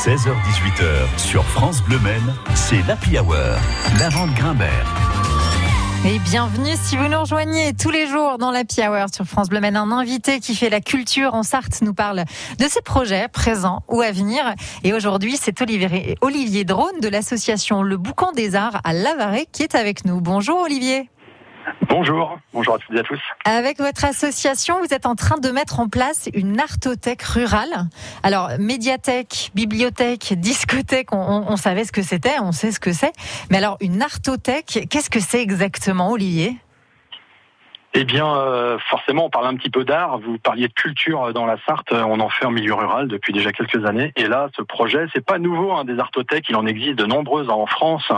16h18h sur France Bleu Maine, c'est l'Happy Hour. La Grimbert. Et bienvenue si vous nous rejoignez tous les jours dans la Hour sur France Bleu Maine. Un invité qui fait la culture en Sarthe nous parle de ses projets présents ou à venir. Et aujourd'hui, c'est Olivier, Olivier Drone de l'association Le Boucan des Arts à Lavaret qui est avec nous. Bonjour Olivier. Bonjour, bonjour à toutes et à tous. Avec votre association, vous êtes en train de mettre en place une artothèque rurale. Alors, médiathèque, bibliothèque, discothèque, on, savait ce que c'était, on sait ce que c'est. Mais alors, une artothèque, qu'est-ce que c'est exactement, Olivier? Eh bien, euh, forcément, on parle un petit peu d'art. Vous parliez de culture dans la Sarthe. On en fait en milieu rural depuis déjà quelques années. Et là, ce projet, c'est pas nouveau. Hein, des artothèques, il en existe de nombreuses en France.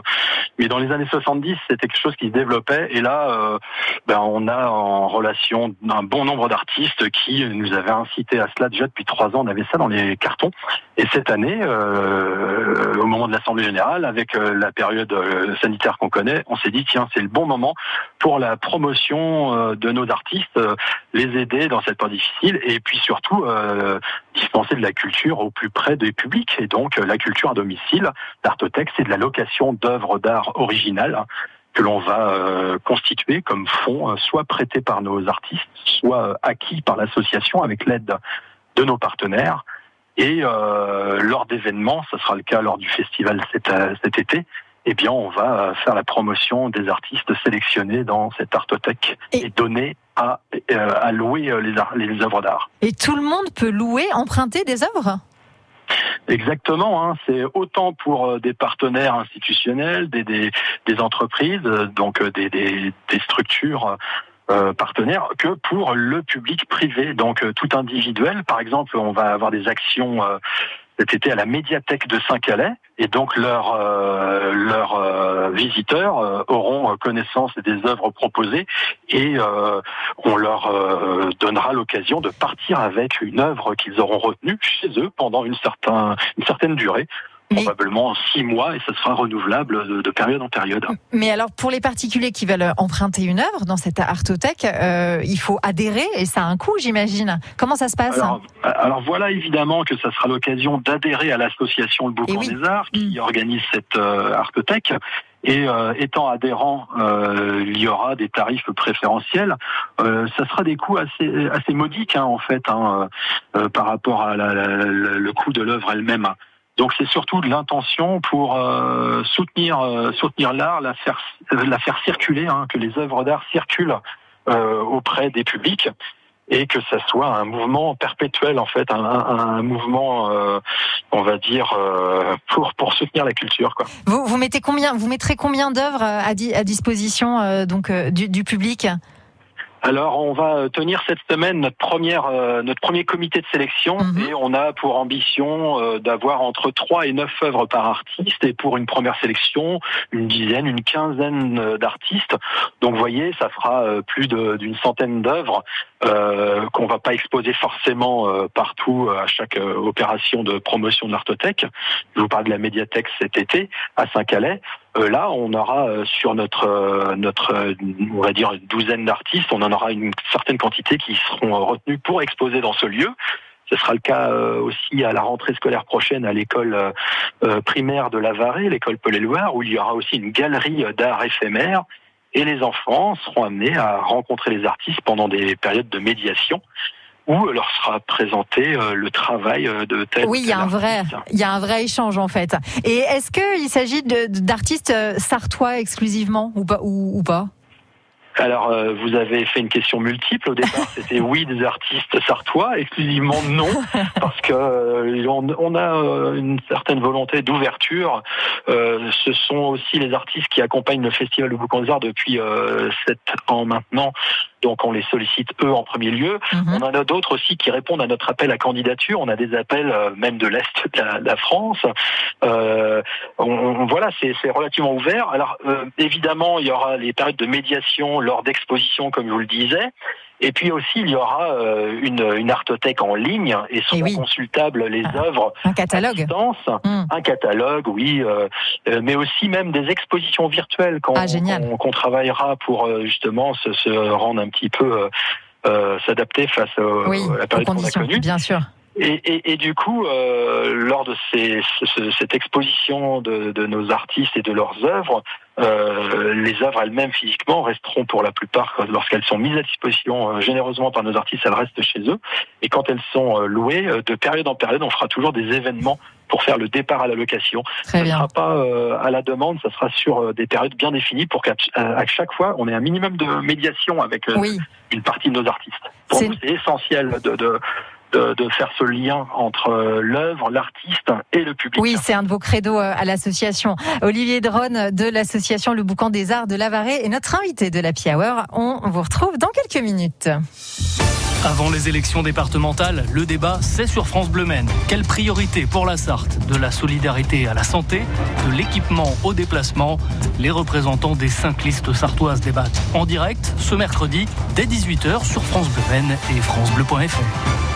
Mais dans les années 70, c'était quelque chose qui se développait. Et là, euh, ben, on a en relation un bon nombre d'artistes qui nous avaient incité à cela déjà depuis trois ans. On avait ça dans les cartons. Et cette année, euh, au moment de l'Assemblée générale, avec la période sanitaire qu'on connaît, on s'est dit tiens, c'est le bon moment pour la promotion euh, de nos artistes, euh, les aider dans cette période difficile et puis surtout euh, dispenser de la culture au plus près des publics. Et donc la culture à domicile, l'Artothèque, c'est de la location d'œuvres d'art originales que l'on va constituer comme fonds, soit prêtés par nos artistes, soit acquis par l'association avec l'aide de nos partenaires. Et lors d'événements, ce sera le cas lors du festival cet été, eh bien, on va faire la promotion des artistes sélectionnés dans cette artothèque et, donner à, euh, à louer euh, les, les œuvres d'art. Et tout le monde peut louer, emprunter des œuvres? Exactement, hein. c'est autant pour euh, des partenaires institutionnels, des, des, des entreprises, donc des, des, des structures partenaires que pour le public privé, donc tout individuel. Par exemple, on va avoir des actions été à la médiathèque de Saint-Calais et donc leurs euh, leurs euh, visiteurs euh, auront connaissance des œuvres proposées et on leur donnera l'occasion de partir avec une œuvre qu'ils auront retenue chez eux pendant une une certaine durée probablement six mois et ça sera renouvelable de, période en période. Mais alors pour les particuliers qui veulent emprunter une œuvre dans cette artothèque, euh, il faut adhérer et ça a un coût j'imagine. Comment ça se passe alors, voilà évidemment que ça sera l'occasion d'adhérer à l'association Le Boucan des Arts qui mm. organise cette euh, artothèque. Et euh, étant adhérent, euh, il y aura des tarifs préférentiels. Euh, ça sera des coûts assez assez modiques hein, en fait hein, par rapport à la, le coût de l'œuvre elle-même. Donc c'est surtout de l'intention pour euh, soutenir euh, soutenir l'art, la faire la faire circuler, hein, que les œuvres d'art circulent euh, auprès des publics et que ça soit un mouvement perpétuel en fait, un, un, mouvement, on va dire, pour pour soutenir la culture. Quoi. Vous vous mettez combien, vous mettrez combien d'œuvres à, à, disposition donc du, du public? Alors, on va tenir cette semaine notre première, euh, notre premier comité de sélection mhm. et on a pour ambition euh, d'avoir entre 3 et 9 œuvres par artiste et pour une première sélection, une dizaine, une quinzaine euh, d'artistes. Donc, vous voyez, ça fera plus d'une centaine d'œuvres euh, qu'on va pas exposer forcément partout à chaque opération de promotion de l'artothèque. Je vous parle de la médiathèque cet été à Saint-Calais. Euh, là, on aura euh, sur notre euh, notre on va dire une douzaine d'artistes, on en aura une certaine quantité qui seront retenus pour exposer dans ce lieu. Ce sera le cas aussi à la rentrée scolaire prochaine à l'école primaire de la Varée, l'école Paul-Éluard, où il y aura aussi une galerie d'art éphémère. Et les enfants seront amenés à rencontrer les artistes pendant des périodes de médiation où leur sera présenté euh, le travail euh, de tel. Oui, il y a un vrai, il y a un vrai échange en fait. Et est-ce qu'il s'agit d'artistes euh, sartois exclusivement ou pas ou pas? Alors, euh, vous avez fait une question multiple. Au départ, c'était oui des artistes sartois, exclusivement non, parce que euh, on, a euh, une certaine volonté d'ouverture. Ce sont aussi les artistes qui accompagnent le Festival de Boucan des Arts depuis sept ans maintenant. Donc, on les sollicite eux en premier lieu. Mhm. On en a d'autres aussi qui répondent à notre appel à candidature. On a des appels même de l'est de la, France. On, voilà, c'est relativement ouvert. Alors, évidemment, il y aura les périodes de médiation lors d'expositions, comme je vous le disais. Et puis aussi, il y aura euh, une, une artothèque en ligne et seront consultables les ah, œuvres un catalogue. à distance, hmm. un catalogue, oui, euh, euh, mais aussi même des expositions virtuelles qu'on ah, qu'on travaillera pour justement se, rendre un petit peu s'adapter face à la période qu'on a connue. Bien sûr. Et, du coup, euh, lors de ces, cette exposition de, de, nos artistes et de leurs œuvres, euh, les œuvres elles-mêmes physiquement resteront pour la plupart, lorsqu'elles sont mises à disposition euh, généreusement par nos artistes, elles restent chez eux. Et quand elles sont euh, louées, de période en période, on fera toujours des événements pour faire le départ à la location. Très ça ne sera pas à la demande, ça sera sur des périodes bien définies pour qu'à chaque fois, on ait un minimum de médiation avec une partie de nos artistes. Pour nous, c'est essentiel de, de de, faire ce lien entre euh, l'œuvre, l'artiste et le public. Oui, c'est un de vos credos euh, à l'association. Olivier Drone de l'association Le Boucan des Arts de Lavaret est notre invité de la Hour. On vous retrouve dans quelques minutes. Avant les élections départementales, le débat, c'est sur France Bleu Maine. Quelle priorité pour la Sarthe De la solidarité à la santé, de l'équipement au déplacement? Les représentants des cinq listes sartoises débattent en direct ce mercredi dès 18h sur France Bleu Maine et francebleu.fr.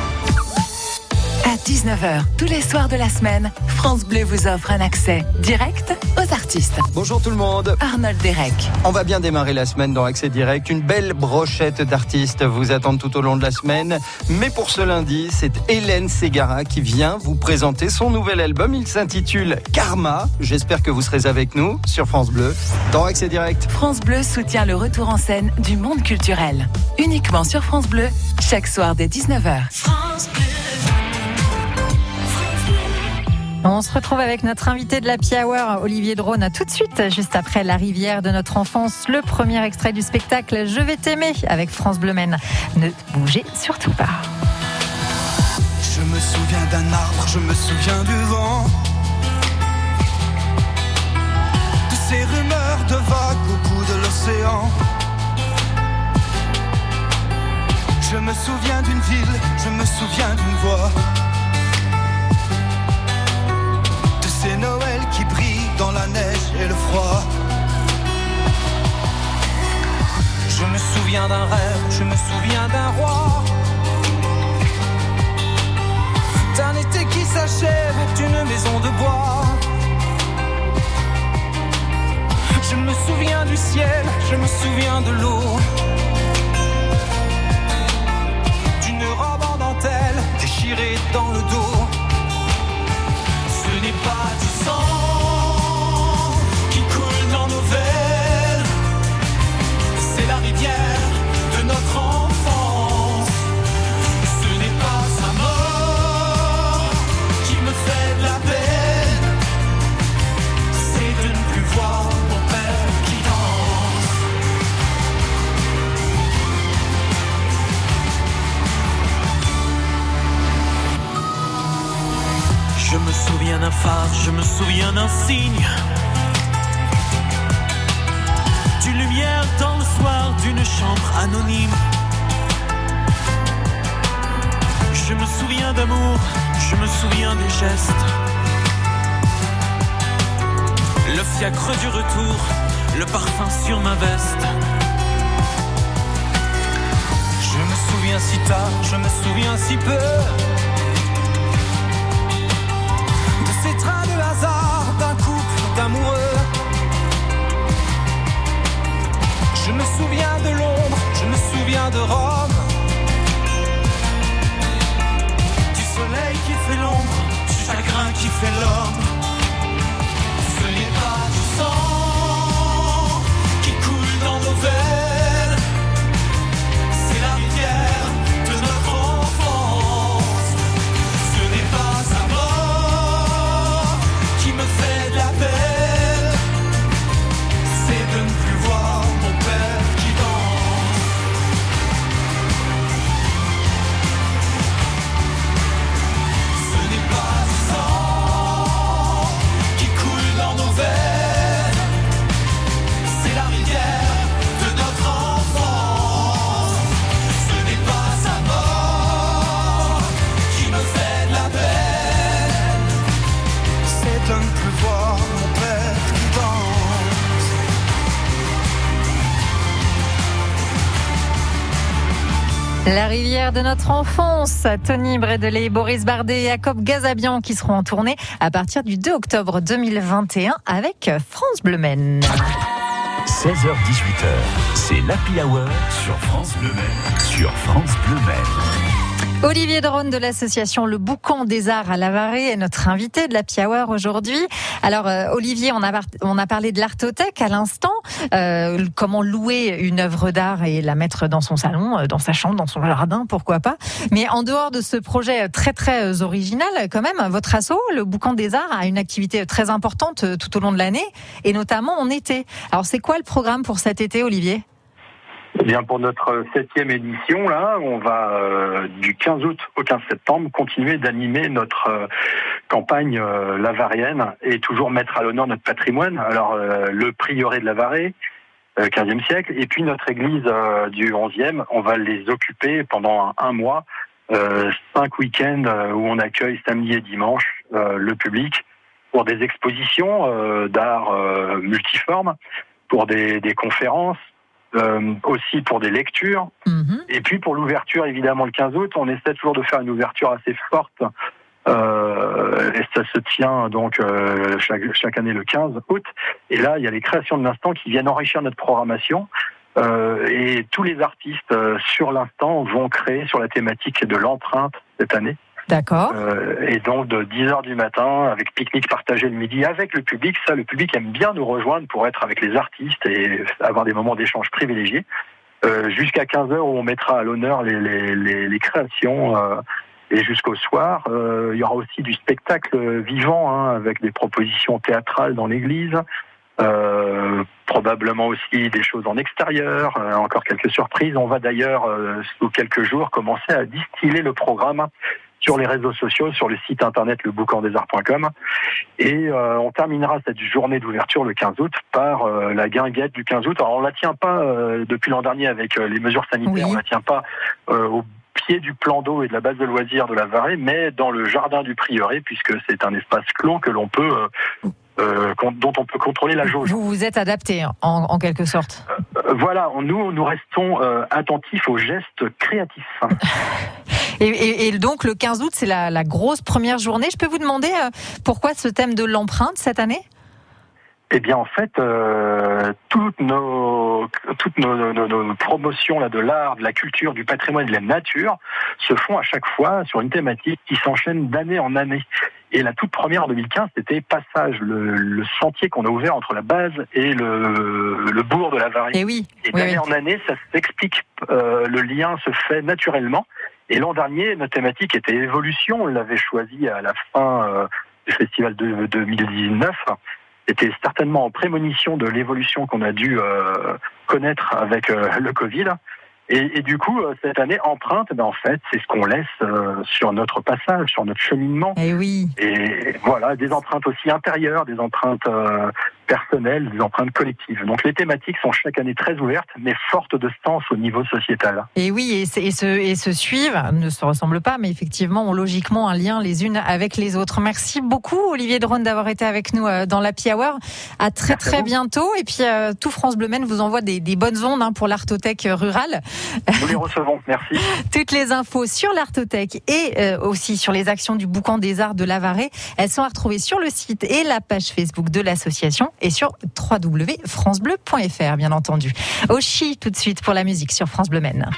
À 19h, tous les soirs de la semaine, France Bleu vous offre un accès direct aux artistes. Bonjour tout le monde. Arnold Derek. On va bien démarrer la semaine dans Accès Direct. Une belle brochette d'artistes vous attendent tout au long de la semaine. Mais pour ce lundi, c'est Hélène Ségara qui vient vous présenter son nouvel album. Il s'intitule Karma. J'espère que vous serez avec nous sur France Bleu dans Accès Direct. France Bleu soutient le retour en scène du monde culturel. Uniquement sur France Bleu, chaque soir dès 19h. France Bleu. On se retrouve avec notre invité de la Hour, Olivier Drone, tout de suite, juste après La rivière de notre enfance, le premier extrait du spectacle Je vais t'aimer avec France Bleu Ne bougez surtout pas. Je me souviens d'un arbre, je me souviens du vent. De ces rumeurs de vagues au bout de l'océan. Je me souviens d'une ville, je me souviens d'une voix. Et le froid. Je me souviens d'un rêve, je me souviens d'un roi. D'un été qui s'achève, d'une maison de bois. Je me souviens du ciel, je me souviens de l'eau. D'une robe en dentelle déchirée dans le dos. Souviens d'amour, je me souviens des gestes. Le fiacre du retour, le parfum sur ma veste. Je me souviens si tard, je me souviens si peu. De ces trains de hasard d'un couple d'amoureux. Je me souviens de Londres, je me souviens de Rome. Qui fait l'homme. La rivière de notre enfance, Tony Brédelé, Boris Bardet et Jacob Gazabian qui seront en tournée à partir du 2 octobre 2021 avec France Bleu Maine. 16h-18h, c'est l'Happy Hour sur France Bleu. Sur France Bleu. Olivier Drone de l'association Le Boucan des Arts à Lavaré est notre invité de la Hour aujourd'hui. Alors euh, Olivier, on a, parlé de l'artothèque à l'instant. Euh, comment louer une œuvre d'art et la mettre dans son salon, euh, dans sa chambre, dans son jardin, pourquoi pas. Mais en dehors de ce projet très très original, quand même, votre asso, Le Boucan des Arts, a une activité très importante tout au long de l'année et notamment en été. Alors c'est quoi le programme pour cet été, Olivier? Bien, pour notre septième édition, là, on va euh, du 15 août au 15 septembre continuer d'animer notre euh, campagne euh, lavarienne et toujours mettre à l'honneur notre patrimoine. Alors, le prieuré de Lavaré, 15e siècle, et puis notre église du 11e, on va les occuper pendant un, mois, cinq week-ends où on accueille samedi et dimanche le public pour des expositions d'art multiforme, pour des conférences, euh, aussi pour des lectures. Mhm. Et puis pour l'ouverture, évidemment, le 15 août, on essaie toujours de faire une ouverture assez forte. Euh, et ça se tient donc euh, chaque, chaque année le 15 août. Et là, il y a les créations de l'instant qui viennent enrichir notre programmation. Euh, et tous les artistes euh, sur l'instant vont créer sur la thématique de l'empreinte cette année. D'accord. Euh, et donc de 10h du matin, avec pique-nique partagé le midi avec le public, ça le public aime bien nous rejoindre pour être avec les artistes et avoir des moments d'échange privilégiés. Euh, jusqu'à 15h où on mettra à l'honneur les, les, les, créations euh, et jusqu'au soir. Euh, il y aura aussi du spectacle vivant hein, avec des propositions théâtrales dans l'église. Euh, probablement aussi des choses en extérieur, euh, encore quelques surprises. On va d'ailleurs, sous quelques jours, commencer à distiller le programme sur les réseaux sociaux, sur le site internet leboucandesarts.com. Et euh, on terminera cette journée d'ouverture le 15 août par euh, la guinguette du 15 août. Alors on la tient pas euh, depuis l'an dernier avec les mesures sanitaires, on la tient pas au pied du plan d'eau et de la base de loisirs de la Varée, mais dans le jardin du prieuré, puisque c'est un espace clos que l'on peut euh, dont on peut contrôler la jauge. Vous vous êtes adapté en, en quelque sorte. Euh, voilà, nous nous restons euh, attentifs aux gestes créatifs. et, et, et, donc le 15 août, c'est la, la, grosse première journée. Je peux vous demander pourquoi ce thème de l'empreinte cette année? Eh bien, en fait, euh, toutes nos toutes nos, nos, nos promotions là de l'art, de la culture, du patrimoine, de la nature se font à chaque fois sur une thématique qui s'enchaîne d'année en année. Et la toute première en 2015, c'était Passage, le, le sentier qu'on a ouvert entre la base et le, le bourg de la Varie. Et oui. Et d'année en année, ça s'explique. Euh, le lien se fait naturellement. Et l'an dernier, notre thématique était évolution. On l'avait choisi à la fin euh, du festival de 2019 était certainement en prémonition de l'évolution qu'on a dû euh, connaître avec euh, le Covid. Et, et, du coup, cette année, empreinte, ben en fait, c'est ce qu'on laisse euh, sur notre passage, sur notre cheminement. Et eh oui. Et voilà, des empreintes aussi intérieures, des empreintes euh, personnelles, des empreintes collectives. Donc les thématiques sont chaque année très ouvertes, mais fortes de sens au niveau sociétal. Et oui, et, et, se, et se suivent, ne se ressemblent pas, mais effectivement ont logiquement un lien les unes avec les autres. Merci beaucoup, Olivier Drone, d'avoir été avec nous dans la Hour. À très Merci très à bientôt. Et puis tout France Bleu Men vous envoie des, des bonnes ondes hein, pour l'artothèque rurale. Nous les recevons, merci. Toutes les infos sur l'Artothèque et euh, aussi sur les actions du Boucan des Arts de Lavaré, elles sont à retrouver sur le site et la page Facebook de l'association et sur www.francebleu.fr, bien entendu. Oshi, tout de suite pour la musique sur France Bleu Maine.